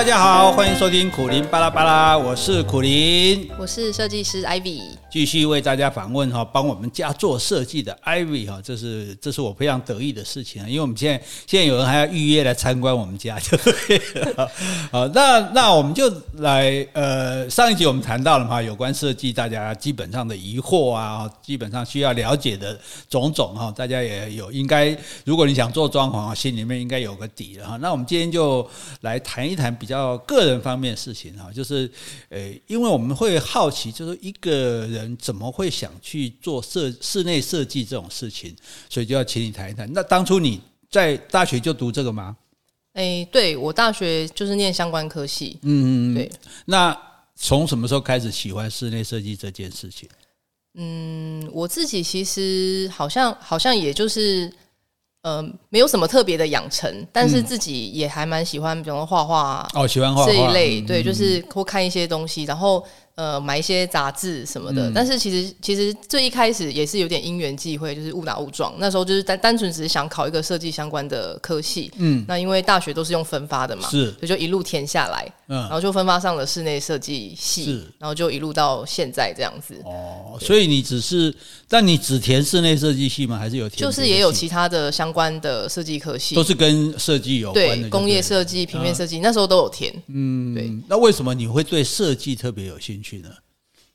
大家好，欢迎收听苦林巴拉巴拉，我是苦林，我是设计师 Ivy。继续为大家访问哈，帮我们家做设计的 Ivy 哈，这是这是我非常得意的事情啊，因为我们现在现在有人还要预约来参观我们家，就好，那那我们就来呃，上一集我们谈到了嘛，有关设计大家基本上的疑惑啊，基本上需要了解的种种哈，大家也有应该，如果你想做装潢啊，心里面应该有个底了哈。那我们今天就来谈一谈比较个人方面的事情哈，就是呃，因为我们会好奇，就是一个人。人怎么会想去做设室内设计这种事情？所以就要请你谈一谈。那当初你在大学就读这个吗？哎，对，我大学就是念相关科系。嗯嗯，对。那从什么时候开始喜欢室内设计这件事情？嗯，我自己其实好像好像也就是呃，没有什么特别的养成，但是自己也还蛮喜欢，比如说画画哦，喜欢画画这一类。嗯、对，就是会看一些东西，然后。呃，买一些杂志什么的，嗯、但是其实其实最一开始也是有点因缘际会，就是误打误撞。那时候就是单单纯只是想考一个设计相关的科系，嗯，那因为大学都是用分发的嘛，是，所以就一路填下来，嗯，然后就分发上了室内设计系，是，然后就一路到现在这样子。哦，所以你只是，但你只填室内设计系吗？还是有填？就是也有其他的相关的设计科系，都是跟设计有关的对，工业设计、平面设计，嗯、那时候都有填。嗯，对。那为什么你会对设计特别有兴趣？去呢？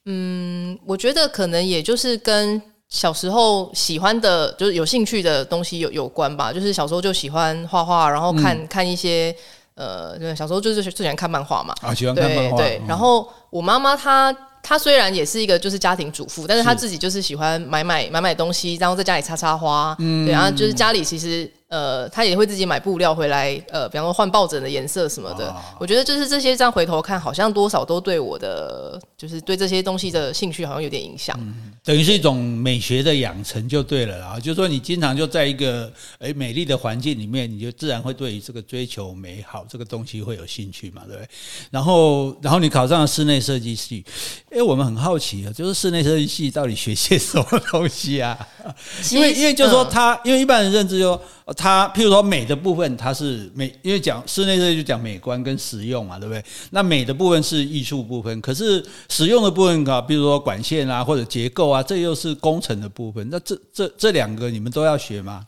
嗯，我觉得可能也就是跟小时候喜欢的，就是有兴趣的东西有有关吧。就是小时候就喜欢画画，然后看、嗯、看一些呃，对，小时候就是最喜欢看漫画嘛。啊，喜欢看漫画。对，然后我妈妈她她虽然也是一个就是家庭主妇，但是她自己就是喜欢买买买买东西，然后在家里插插花。嗯，对，然后就是家里其实。呃，他也会自己买布料回来，呃，比方说换抱枕的颜色什么的。哦、我觉得就是这些，这样回头看，好像多少都对我的，就是对这些东西的兴趣，好像有点影响。嗯、等于是一种美学的养成就对了啦。就是说你经常就在一个诶美丽的环境里面，你就自然会对于这个追求美好这个东西会有兴趣嘛，对不对？然后，然后你考上了室内设计系，诶，我们很好奇啊，就是室内设计系到底学些什么东西啊？因为，因为就是说他，嗯、因为一般人认知就。它譬如说美的部分，它是美，因为讲室内设计就讲美观跟实用嘛，对不对？那美的部分是艺术部分，可是实用的部分啊，比如说管线啊或者结构啊，这又是工程的部分。那这这这两个你们都要学吗？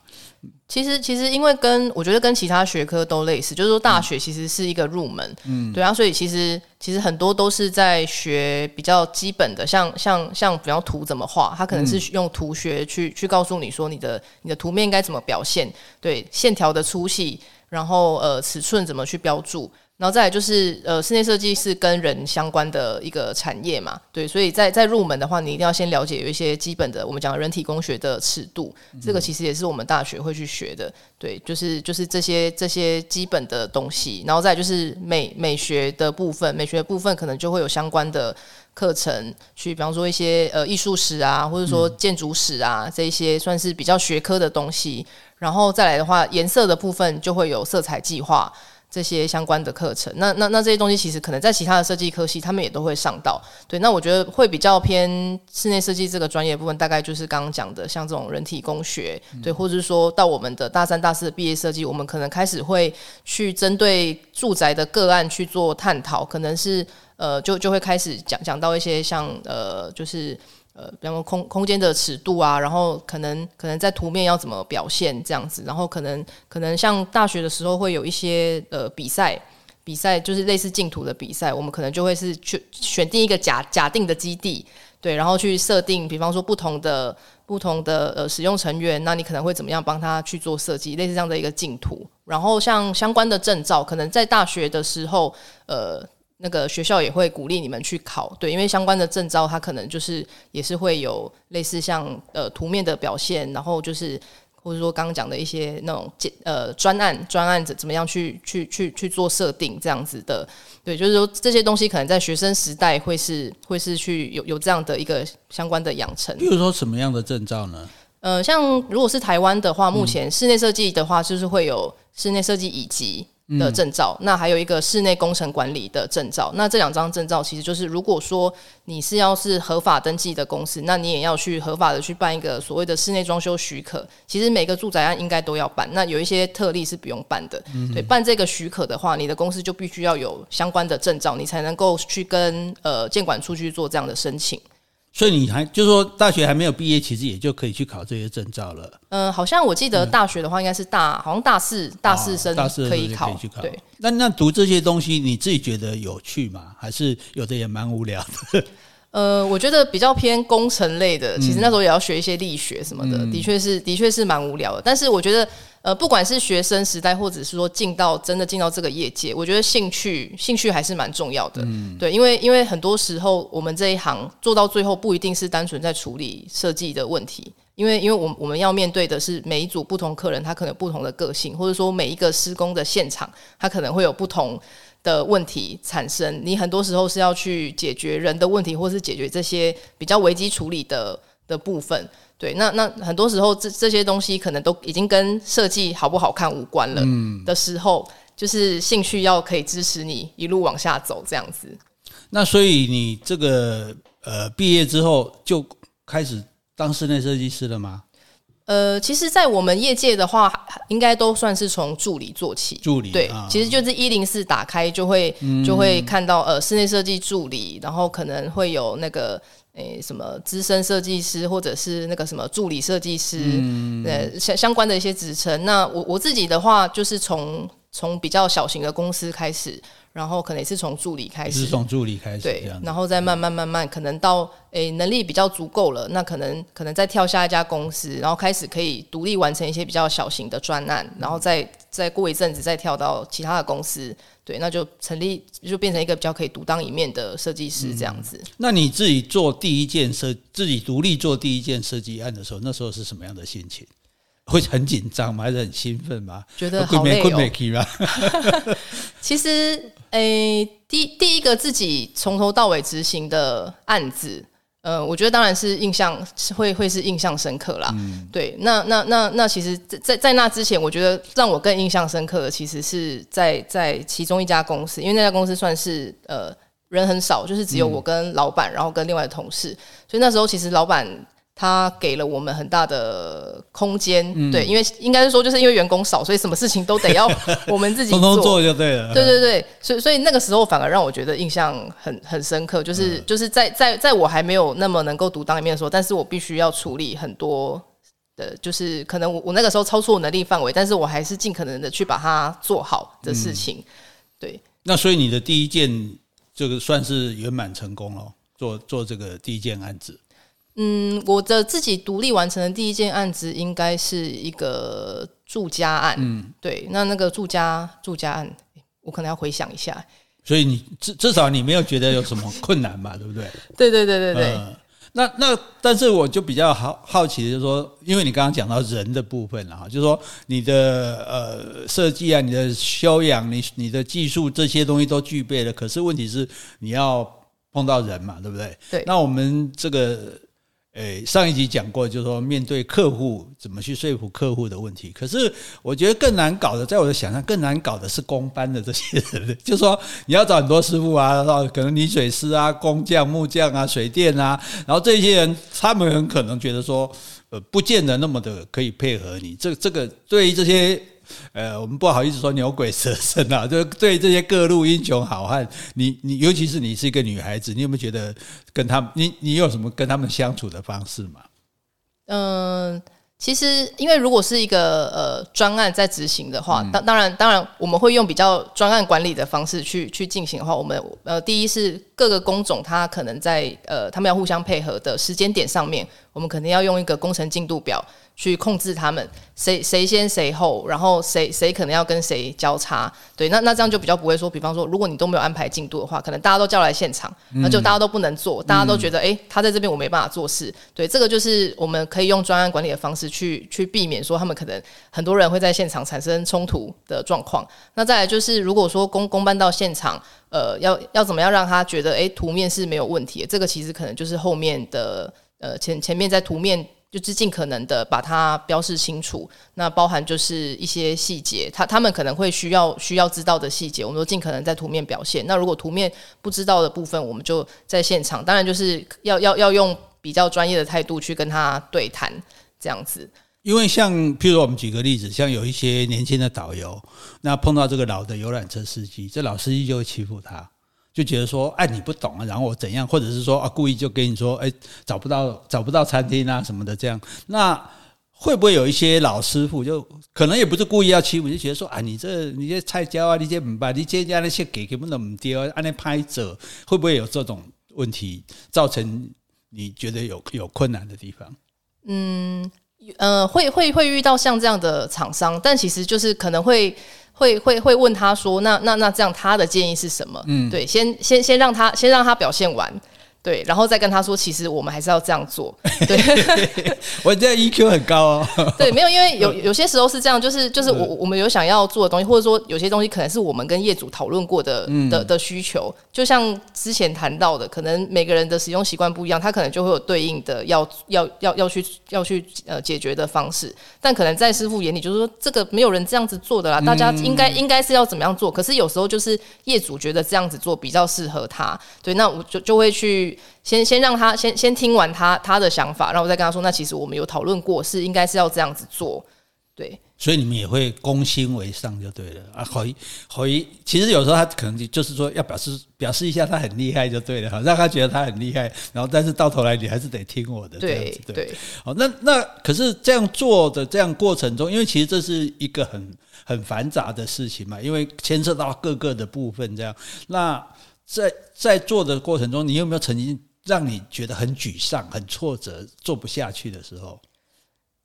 其实，其实因为跟我觉得跟其他学科都类似，就是说大学其实是一个入门，嗯，对啊，所以其实其实很多都是在学比较基本的，像像像比方图怎么画，它可能是用图学去去告诉你说你的你的图面应该怎么表现，对，线条的粗细，然后呃尺寸怎么去标注。然后再来就是，呃，室内设计是跟人相关的一个产业嘛，对，所以在在入门的话，你一定要先了解有一些基本的，我们讲人体工学的尺度，这个其实也是我们大学会去学的，对，就是就是这些这些基本的东西，然后再来就是美美学的部分，美学的部分可能就会有相关的课程，去比方说一些呃艺术史啊，或者说建筑史啊，这一些算是比较学科的东西，然后再来的话，颜色的部分就会有色彩计划。这些相关的课程，那那那这些东西其实可能在其他的设计科系，他们也都会上到。对，那我觉得会比较偏室内设计这个专业部分，大概就是刚刚讲的，像这种人体工学，对，或者是说到我们的大三、大四的毕业设计，我们可能开始会去针对住宅的个案去做探讨，可能是呃，就就会开始讲讲到一些像呃，就是。呃，比方说空空间的尺度啊，然后可能可能在图面要怎么表现这样子，然后可能可能像大学的时候会有一些呃比赛，比赛就是类似净图的比赛，我们可能就会是去选定一个假假定的基地，对，然后去设定，比方说不同的不同的呃使用成员，那你可能会怎么样帮他去做设计，类似这样的一个净图，然后像相关的证照，可能在大学的时候，呃。那个学校也会鼓励你们去考，对，因为相关的证照它可能就是也是会有类似像呃图面的表现，然后就是或者说刚刚讲的一些那种呃专案专案怎怎么样去去去去做设定这样子的，对，就是说这些东西可能在学生时代会是会是去有有这样的一个相关的养成。比如说什么样的证照呢？呃，像如果是台湾的话，目前室内设计的话就是会有室内设计乙级。的证照，嗯、那还有一个室内工程管理的证照。那这两张证照其实就是，如果说你是要是合法登记的公司，那你也要去合法的去办一个所谓的室内装修许可。其实每个住宅案应该都要办，那有一些特例是不用办的。嗯、对，办这个许可的话，你的公司就必须要有相关的证照，你才能够去跟呃建管处去做这样的申请。所以你还就是说，大学还没有毕业，其实也就可以去考这些证照了。嗯、呃，好像我记得大学的话，应该是大，嗯、好像大四大四生可以考。可以考对，那那读这些东西，你自己觉得有趣吗？还是有的也蛮无聊的？呃，我觉得比较偏工程类的，其实那时候也要学一些力学什么的，嗯、的确是的确是蛮无聊的。但是我觉得。呃，不管是学生时代，或者是说进到真的进到这个业界，我觉得兴趣兴趣还是蛮重要的。嗯，对，因为因为很多时候我们这一行做到最后，不一定是单纯在处理设计的问题，因为因为我我们要面对的是每一组不同客人，他可能不同的个性，或者说每一个施工的现场，他可能会有不同的问题产生。你很多时候是要去解决人的问题，或是解决这些比较危机处理的的部分。对，那那很多时候这这些东西可能都已经跟设计好不好看无关了。嗯，的时候，就是兴趣要可以支持你一路往下走这样子。那所以你这个呃毕业之后就开始当室内设计师了吗？呃，其实，在我们业界的话，应该都算是从助理做起。助理对，啊、其实就是一零四打开就会、嗯、就会看到呃室内设计助理，然后可能会有那个。诶，什么资深设计师，或者是那个什么助理设计师，嗯、呃，相相关的一些职称。那我我自己的话，就是从从比较小型的公司开始。然后可能也是从助理开始，是从助理开始，对，然后再慢慢慢慢，可能到诶能力比较足够了，那可能可能再跳下一家公司，然后开始可以独立完成一些比较小型的专案，然后再再过一阵子再跳到其他的公司，对，那就成立就变成一个比较可以独当一面的设计师这样子。嗯，那你自己做第一件设，自己独立做第一件设计案的时候，那时候是什么样的心情？会很紧张吗？还是很兴奋吗？觉得好累哦。其实，诶，第第一个自己从头到尾执行的案子，呃，我觉得当然是印象会会是印象深刻啦。嗯，对。那那那那，其实在，在在那之前，我觉得让我更印象深刻的，其实是在在其中一家公司，因为那家公司算是呃人很少，就是只有我跟老板，然后跟另外的同事，所以那时候其实老板。他给了我们很大的空间，嗯、对，因为应该是说，就是因为员工少，所以什么事情都得要 我们自己做，通通做就对了。对对对，所以所以那个时候反而让我觉得印象很很深刻，就是、嗯、就是在在在我还没有那么能够独当一面的时候，但是我必须要处理很多的，就是可能我我那个时候超出我能力范围，但是我还是尽可能的去把它做好的事情。嗯、对，那所以你的第一件这个算是圆满成功了，做做这个第一件案子。嗯，我的自己独立完成的第一件案子应该是一个住家案。嗯，对，那那个住家住家案，我可能要回想一下。所以你至至少你没有觉得有什么困难吧？对不对？对对对对对。呃、那那但是我就比较好好奇就是说，因为你刚刚讲到人的部分了哈，就是说你的呃设计啊，你的修养，你你的技术这些东西都具备了，可是问题是你要碰到人嘛，对不对？对。那我们这个。诶，上一集讲过，就是说面对客户怎么去说服客户的问题。可是我觉得更难搞的，在我的想象更难搞的是工班的这些人，就是说你要找很多师傅啊，可能泥水师啊、工匠、木匠啊、水电啊，然后这些人他们很可能觉得说，呃，不见得那么的可以配合你。这这个对于这些。呃，我们不好意思说牛鬼蛇神啊，就对这些各路英雄好汉，你你尤其是你是一个女孩子，你有没有觉得跟他们，你你有什么跟他们相处的方式吗？嗯、呃。其实，因为如果是一个呃专案在执行的话，当当然当然我们会用比较专案管理的方式去去进行的话，我们呃第一是各个工种它可能在呃他们要互相配合的时间点上面，我们肯定要用一个工程进度表去控制他们谁谁先谁后，然后谁谁可能要跟谁交叉，对，那那这样就比较不会说，比方说如果你都没有安排进度的话，可能大家都叫来现场，那就大家都不能做，大家都觉得哎他在这边我没办法做事，对，这个就是我们可以用专案管理的方式。去去避免说他们可能很多人会在现场产生冲突的状况。那再来就是，如果说公公办到现场，呃，要要怎么样让他觉得，诶，图面是没有问题的？这个其实可能就是后面的呃前前面在图面就是尽可能的把它标示清楚。那包含就是一些细节，他他们可能会需要需要知道的细节，我们都尽可能在图面表现。那如果图面不知道的部分，我们就在现场，当然就是要要要用比较专业的态度去跟他对谈，这样子。因为像譬如我们举个例子，像有一些年轻的导游，那碰到这个老的游览车司机，这老司机就会欺负他。就觉得说，哎，你不懂啊，然后我怎样，或者是说啊，故意就跟你说，哎，找不到找不到餐厅啊什么的，这样，那会不会有一些老师傅就可能也不是故意要欺负，就觉得说啊，你这你这菜椒啊，你这唔办，你这家那些给给不能唔丢，按那拍者，会不会有这种问题造成你觉得有有困难的地方？嗯，呃，会会会遇到像这样的厂商，但其实就是可能会。会会会问他说，那那那这样他的建议是什么？嗯，对，先先先让他先让他表现完。对，然后再跟他说，其实我们还是要这样做。对，我这 EQ 很高哦。对，没有，因为有有些时候是这样，就是就是我我们有想要做的东西，或者说有些东西可能是我们跟业主讨论过的的的需求。就像之前谈到的，可能每个人的使用习惯不一样，他可能就会有对应的要要要要去要去呃解决的方式。但可能在师傅眼里，就是说这个没有人这样子做的啦，大家应该应该是要怎么样做？可是有时候就是业主觉得这样子做比较适合他。对，那我就就会去。先先让他先先听完他他的想法，然后我再跟他说，那其实我们有讨论过，是应该是要这样子做，对。所以你们也会攻心为上就对了啊，回回，其实有时候他可能就是说要表示表示一下他很厉害就对了，哈，让他觉得他很厉害，然后但是到头来你还是得听我的，对对，对。好，那那可是这样做的这样过程中，因为其实这是一个很很繁杂的事情嘛，因为牵涉到各个的部分这样，那。在在做的过程中，你有没有曾经让你觉得很沮丧、很挫折、做不下去的时候？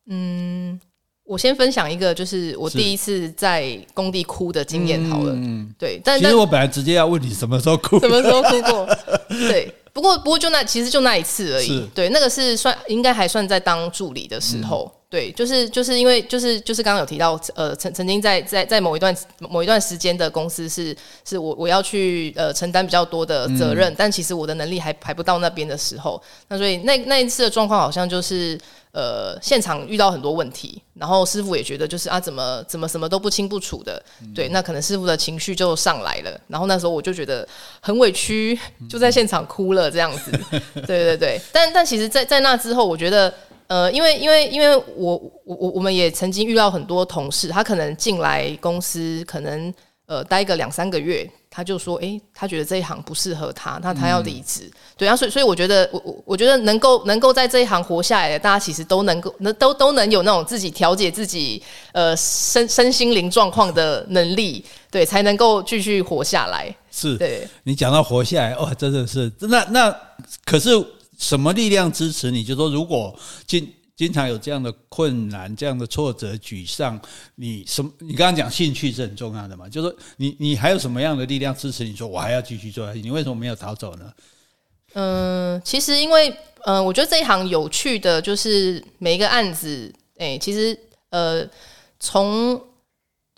嗯，我先分享一个，就是我第一次在工地哭的经验好了。嗯，对。但其实我本来直接要问你什么时候哭，什么时候哭过？对。不过不过就那其实就那一次而已。对，那个是算应该还算在当助理的时候。嗯对，就是就是因为就是就是刚刚有提到，呃，曾曾经在在在某一段某一段时间的公司是是我我要去呃承担比较多的责任，嗯、但其实我的能力还还不到那边的时候，那所以那那一次的状况好像就是呃现场遇到很多问题，然后师傅也觉得就是啊怎么怎么什么都不清不楚的，对，那可能师傅的情绪就上来了，然后那时候我就觉得很委屈，就在现场哭了这样子，对对对，但但其实在，在在那之后，我觉得。呃，因为因为因为我我我我们也曾经遇到很多同事，他可能进来公司，可能呃待个两三个月，他就说，诶，他觉得这一行不适合他，那他要离职。嗯、对啊，所以所以我觉得，我我我觉得能够能够在这一行活下来的，大家其实都能够能都都能有那种自己调节自己呃身身心灵状况的能力，对，才能够继续活下来。是，对，你讲到活下来，哦，真的是，那那可是。什么力量支持你？就说如果经经常有这样的困难、这样的挫折、沮丧，你什么？你刚刚讲兴趣是很重要的嘛？就说你你还有什么样的力量支持你？说我还要继续做下去？你为什么没有逃走呢？嗯，其实因为嗯、我觉得这一行有趣的就是每一个案子，哎、其实呃，从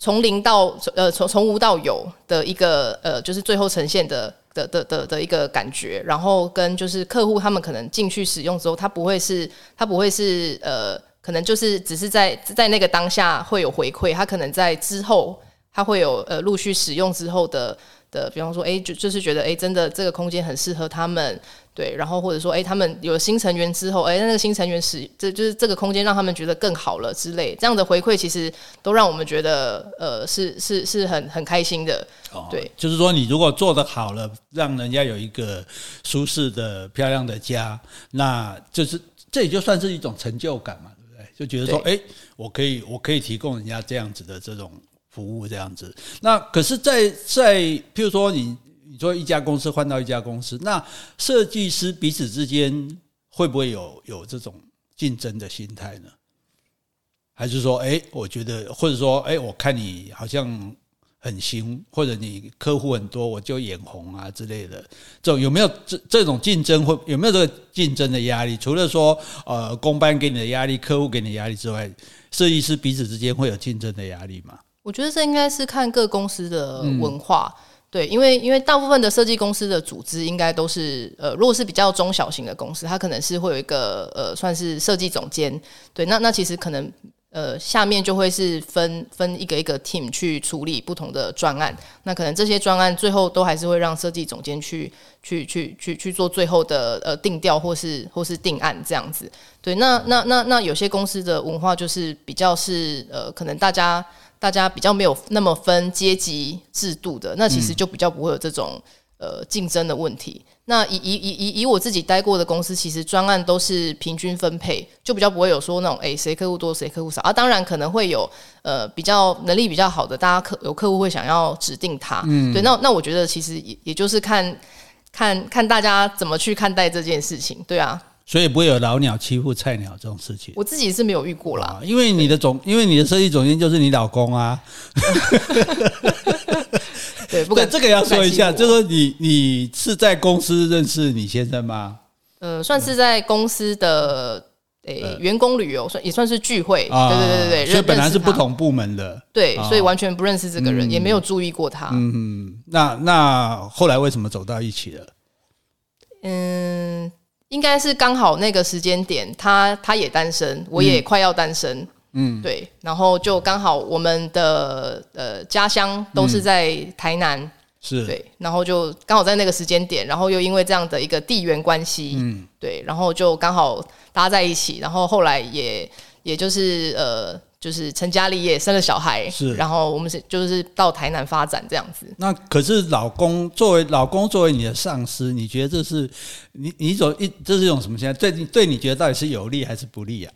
从零到呃从从无到有的一个呃，就是最后呈现的。的的的的一个感觉，然后跟就是客户他们可能进去使用之后，他不会是，他不会是呃，可能就是只是在在那个当下会有回馈，他可能在之后他会有呃陆续使用之后的的，比方说哎，就就是觉得哎，真的这个空间很适合他们。对，然后或者说，哎，他们有了新成员之后，哎，那个新成员使这就是这个空间让他们觉得更好了之类，这样的回馈其实都让我们觉得，呃，是是是很很开心的。哦，对，就是说你如果做得好了，让人家有一个舒适的、漂亮的家，那就是这也就算是一种成就感嘛，对不对？就觉得说，哎，我可以我可以提供人家这样子的这种服务，这样子。那可是在，在譬如说你。你说一家公司换到一家公司，那设计师彼此之间会不会有有这种竞争的心态呢？还是说，哎，我觉得，或者说，哎，我看你好像很新，或者你客户很多，我就眼红啊之类的，这种有没有这这种竞争？会有没有这个竞争的压力？除了说，呃，工班给你的压力，客户给你的压力之外，设计师彼此之间会有竞争的压力吗？我觉得这应该是看各公司的文化。嗯对，因为因为大部分的设计公司的组织应该都是呃，如果是比较中小型的公司，它可能是会有一个呃，算是设计总监。对，那那其实可能呃，下面就会是分分一个一个 team 去处理不同的专案。那可能这些专案最后都还是会让设计总监去去去去去做最后的呃定调或是或是定案这样子。对，那那那那有些公司的文化就是比较是呃，可能大家。大家比较没有那么分阶级制度的，那其实就比较不会有这种、嗯、呃竞争的问题。那以以以以以我自己待过的公司，其实专案都是平均分配，就比较不会有说那种诶谁客户多谁客户少啊。当然可能会有呃比较能力比较好的，大家客有客户会想要指定他。嗯，对。那那我觉得其实也也就是看看看大家怎么去看待这件事情，对啊。所以不会有老鸟欺负菜鸟这种事情。我自己是没有遇过啦，因为你的总，因为你的设计总监就是你老公啊。对，不过这个要说一下，就是说你你是在公司认识你先生吗？呃，算是在公司的诶员工旅游，算也算是聚会。对对对对对，所以本来是不同部门的。对，所以完全不认识这个人，也没有注意过他。嗯，那那后来为什么走到一起了？嗯。应该是刚好那个时间点，他他也单身，我也快要单身，嗯，对，然后就刚好我们的呃家乡都是在台南，嗯、是。对，然后就刚好在那个时间点，然后又因为这样的一个地缘关系，嗯，对，然后就刚好搭在一起，然后后来也也就是呃。就是成家立业，生了小孩，是，然后我们是就是到台南发展这样子。那可是老公作为老公作为你的上司，你觉得这是你你所一这是一种什么现在？对对，你觉得到底是有利还是不利啊？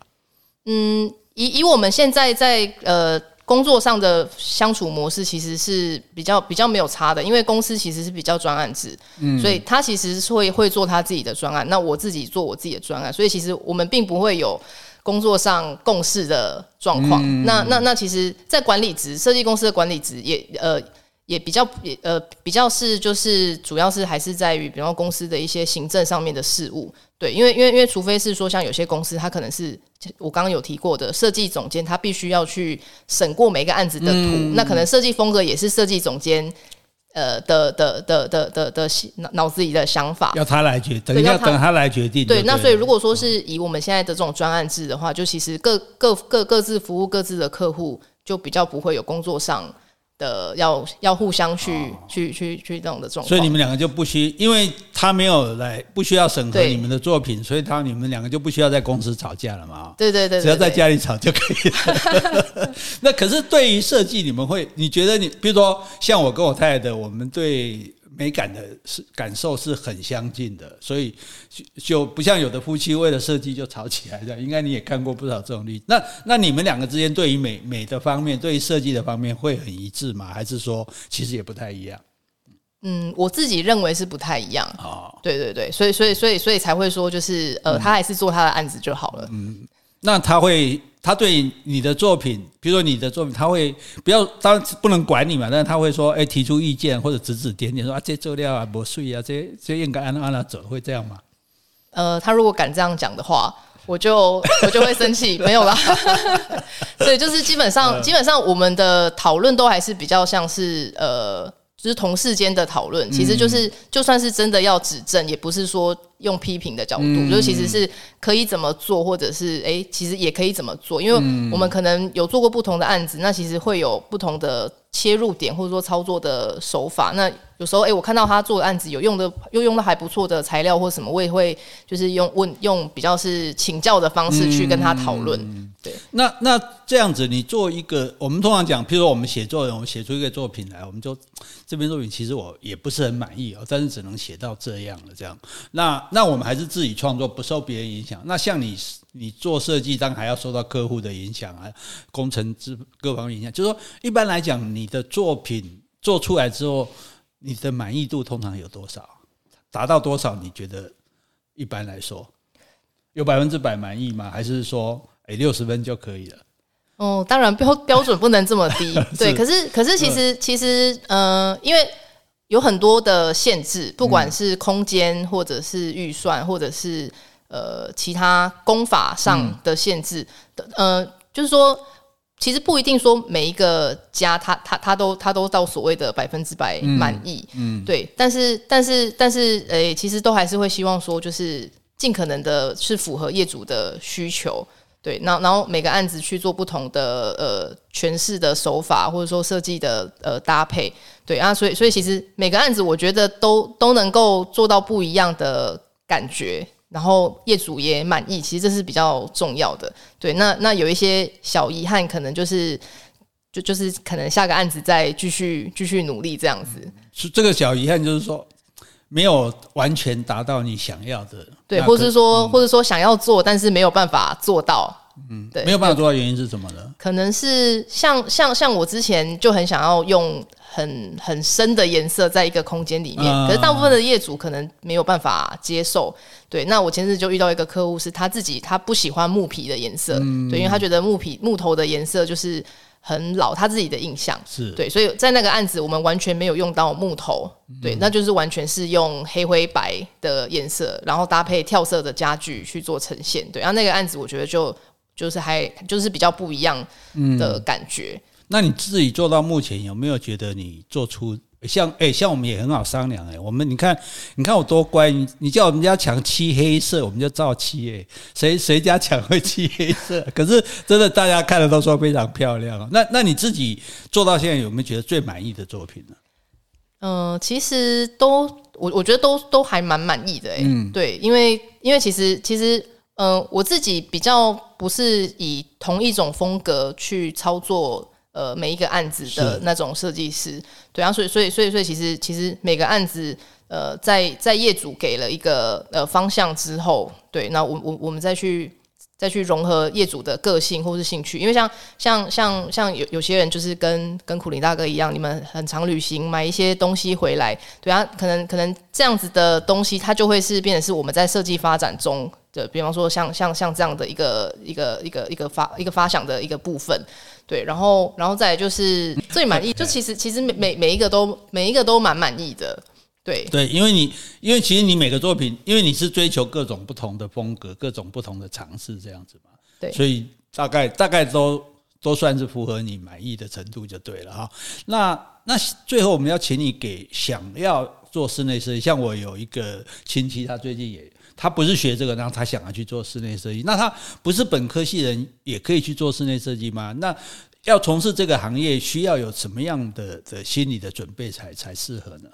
嗯，以以我们现在在呃工作上的相处模式，其实是比较比较没有差的，因为公司其实是比较专案制，嗯，所以他其实是会会做他自己的专案，那我自己做我自己的专案，所以其实我们并不会有。工作上共事的状况，嗯，那那那其实，在管理职设计公司的管理职也呃也比较也呃比较是就是主要是还是在于比方公司的一些行政上面的事务，对，因为因为因为除非是说像有些公司，它可能是我刚刚有提过的设计总监，他必须要去审过每个案子的图，嗯，那可能设计风格也是设计总监。呃的的的的的的脑脑子里的想法，要他来决，等要等他来决定。对，那所以如果说是以我们现在的这种专案制的话，就其实各各各各自服务各自的客户，就比较不会有工作上。的要要互相去、哦、去去去这种的状况，所以你们两个就不需，因为他没有来，不需要审核你们的作品，所以他你们两个就不需要在公司吵架了嘛？对对对，对，只要在家里吵就可以了。那可是对于设计，你们会，你觉得你，比如说像我跟我太太的，我们对。美感的是感受是很相近的，所以就就不像有的夫妻为了设计就吵起来的。应该你也看过不少这种例子。那那你们两个之间对于美美的方面，对于设计的方面会很一致吗？还是说其实也不太一样？嗯，我自己认为是不太一样。哦，对对对，所以所以所以所以才会说，就是呃，他还是做他的案子就好了。嗯，那他会。他对你的作品，比如说你的作品，他会不要，当然不能管你嘛，但是他会说，哎，提出意见或者指指点点，说啊，这做料啊不碎啊，这这应该按按哪走，会这样吗？呃，他如果敢这样讲的话，我就我就会生气，没有啦。所以就是基本上，基本上我们的讨论都还是比较像是呃。就是同事间的讨论，其实就是就算是真的要指正，也不是说用批评的角度，嗯、就其实是可以怎么做，或者是哎、欸，其实也可以怎么做，因为我们可能有做过不同的案子，那其实会有不同的切入点，或者说操作的手法。那有时候哎、欸，我看到他做的案子有用的，又用的还不错的材料或什么，我也会就是用问用比较是请教的方式去跟他讨论。嗯对，那那这样子，你做一个，我们通常讲，譬如说我们写作人，我们写出一个作品来，我们就这篇作品其实我也不是很满意哦，但是只能写到这样了，这样。那那我们还是自己创作，不受别人影响。那像你，你做设计，当然还要受到客户的影响啊，工程之各方面影响。就是说，一般来讲，你的作品做出来之后，你的满意度通常有多少？达到多少？你觉得一般来说有百分之百满意吗？还是说？六十分就可以了。哦，当然标标准不能这么低。对，可是可是其实其实呃，因为有很多的限制，不管是空间或者是预算，或者是呃其他功法上的限制的，呃，就是说其实不一定说每一个家他他他都他都到所谓的百分之百满意，嗯，嗯。对，但是但是但是，诶、欸，其实都还是会希望说，就是尽可能的是符合业主的需求，对，那然后每个案子去做不同的呃诠释的手法，或者说设计的呃搭配，对啊，所以所以其实每个案子我觉得都都能够做到不一样的感觉。然后业主也满意，其实这是比较重要的。对，那那有一些小遗憾，可能就是就就是可能下个案子再继续继续努力这样子。是这个小遗憾，就是说没有完全达到你想要的。对，或是说，嗯、或者说想要做，但是没有办法做到。嗯，对，没有办法做到原因是什么呢？可能是像像像我之前就很想要用。很很深的颜色在一个空间里面，可是大部分的业主可能没有办法接受。对，那我前日就遇到一个客户，是他自己他不喜欢木皮的颜色，对，因为他觉得木皮木头的颜色就是很老，他自己的印象是对，所以在那个案子我们完全没有用到木头，对，那就是完全是用黑灰白的颜色，然后搭配跳色的家具去做呈现。对，然后那个案子我觉得就就是还就是比较不一样的感觉。那你自己做到目前有没有觉得你做出像哎、欸、像我们也很好商量哎、欸，我们你看你看我多乖，你你叫我们家墙漆黑色，我们就照漆哎，谁谁家墙会漆黑色？可是真的大家看了都说非常漂亮。那那你自己做到现在有没有觉得最满意的作品呢？嗯、呃，其实都我我觉得都都还蛮满意的哎、对，因为因为其实其实嗯、我自己比较不是以同一种风格去操作。呃，每一个案子的那种设计师，对啊，所以所以所以所以其实其实每个案子，呃，在在业主给了一个呃方向之后，对，那我我我们再去再去融合业主的个性或是兴趣，因为像像像像有有些人就是跟跟苦林大哥一样，你们很常旅行买一些东西回来，对啊，可能可能这样子的东西，它就会是变成是我们在设计发展中的，比方说像像像这样的一个一个一个一个发一个发想的一个部分。对，然后，然后再就是最满意，就其实其实每每每一个都每一个都蛮满意的，对对，因为你因为其实你每个作品，因为你是追求各种不同的风格，各种不同的尝试这样子嘛，对，所以大概大概都都算是符合你满意的程度就对了哈。那那最后我们要请你给想要做室内设计，像我有一个亲戚，他最近也。他不是学这个，然后他想要去做室内设计。那他不是本科系人，也可以去做室内设计吗？那要从事这个行业，需要有什么样的的心理的准备才才适合呢？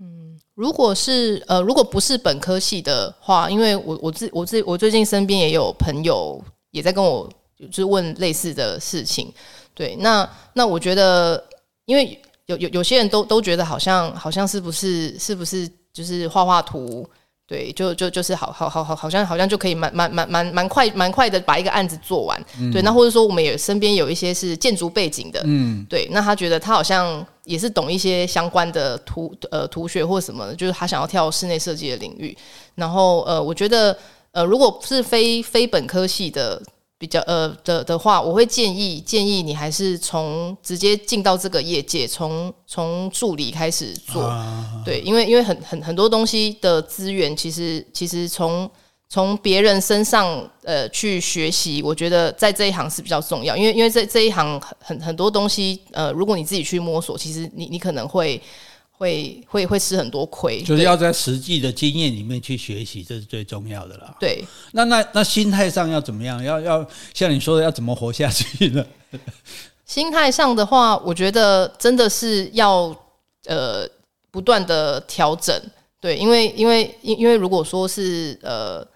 嗯，如果是呃，如果不是本科系的话，因为我我自我自我最近身边也有朋友也在跟我就是问类似的事情。对，那那我觉得，因为有有有些人都都觉得好像好像是不是是不是就是画画图。对，就就就是好好好好，好像好像就可以蛮蛮蛮蛮蛮快蛮快的把一个案子做完。嗯、对，那或者说我们也身边有一些是建筑背景的，嗯，对，那他觉得他好像也是懂一些相关的图呃图学或什么的，就是他想要跳室内设计的领域。然后呃，我觉得呃，如果是非非本科系的。比较呃的的话，我会建议建议你还是从直接进到这个业界，从从助理开始做，啊、对，因为因为很很很多东西的资源，其实其实从从别人身上呃去学习，我觉得在这一行是比较重要，因为因为这这一行很很多东西呃，如果你自己去摸索，其实你你可能会。会会会吃很多亏，就是要在实际的经验里面去学习，这是最重要的啦。对，那那那心态上要怎么样？要要像你说的，要怎么活下去呢？心态上的话，我觉得真的是要呃不断的调整。对，因为因为因因为如果说是呃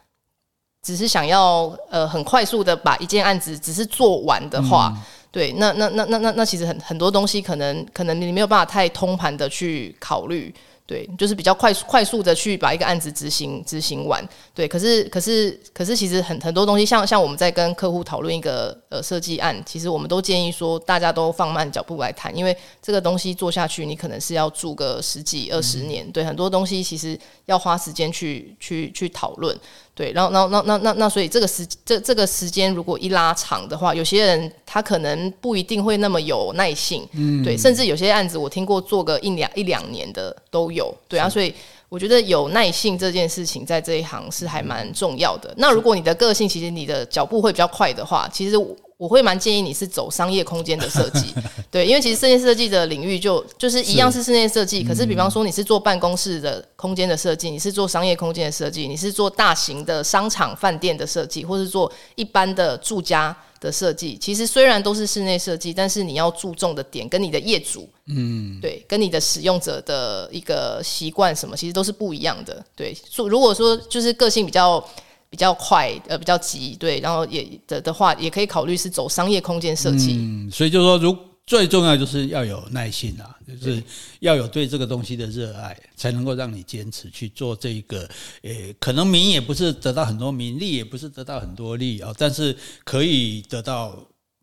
只是想要呃很快速的把一件案子只是做完的话。嗯对，那那那那那那其实很很多东西可能可能你没有办法太通盘的去考虑，对，就是比较快速快速的去把一个案子执行执行完，对，可是可是可是其实很很多东西，像像我们在跟客户讨论一个呃设计案，其实我们都建议说大家都放慢脚步来谈，因为这个东西做下去，你可能是要住个十几二十年，嗯、对，很多东西其实要花时间去去去讨论。对，然后，然后，那，那，那，那，所以这个时，这这个时间如果一拉长的话，有些人他可能不一定会那么有耐性，嗯，对，甚至有些案子我听过做个一两一两年的都有，对啊，所以我觉得有耐性这件事情在这一行是还蛮重要的。那如果你的个性其实你的脚步会比较快的话，其实我会蛮建议你是走商业空间的设计，对，因为其实室内设计的领域就就是一样是室内设计，可是比方说你是做办公室的空间的设计，你是做商业空间的设计，你是做大型的商场、饭店的设计，或是做一般的住家的设计，其实虽然都是室内设计，但是你要注重的点跟你的业主，嗯，对，跟你的使用者的一个习惯什么，其实都是不一样的，对。如果说就是个性比较。比较快，呃，比较急，对，然后也的的话，也可以考虑是走商业空间设计。嗯，所以就是说，如最重要就是要有耐心啊，就是要有对这个东西的热爱，才能够让你坚持去做这个。诶、欸，可能名也不是得到很多名利，也不是得到很多利啊，但是可以得到。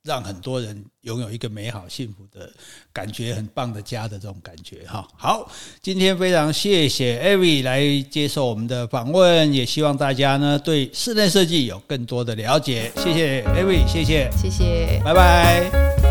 让很多人拥有一个美好幸福的感觉，很棒的家的这种感觉哈。好，今天非常谢谢 Ivy 来接受我们的访问，也希望大家呢对室内设计有更多的了解。谢谢艾薇谢谢，谢谢，拜拜。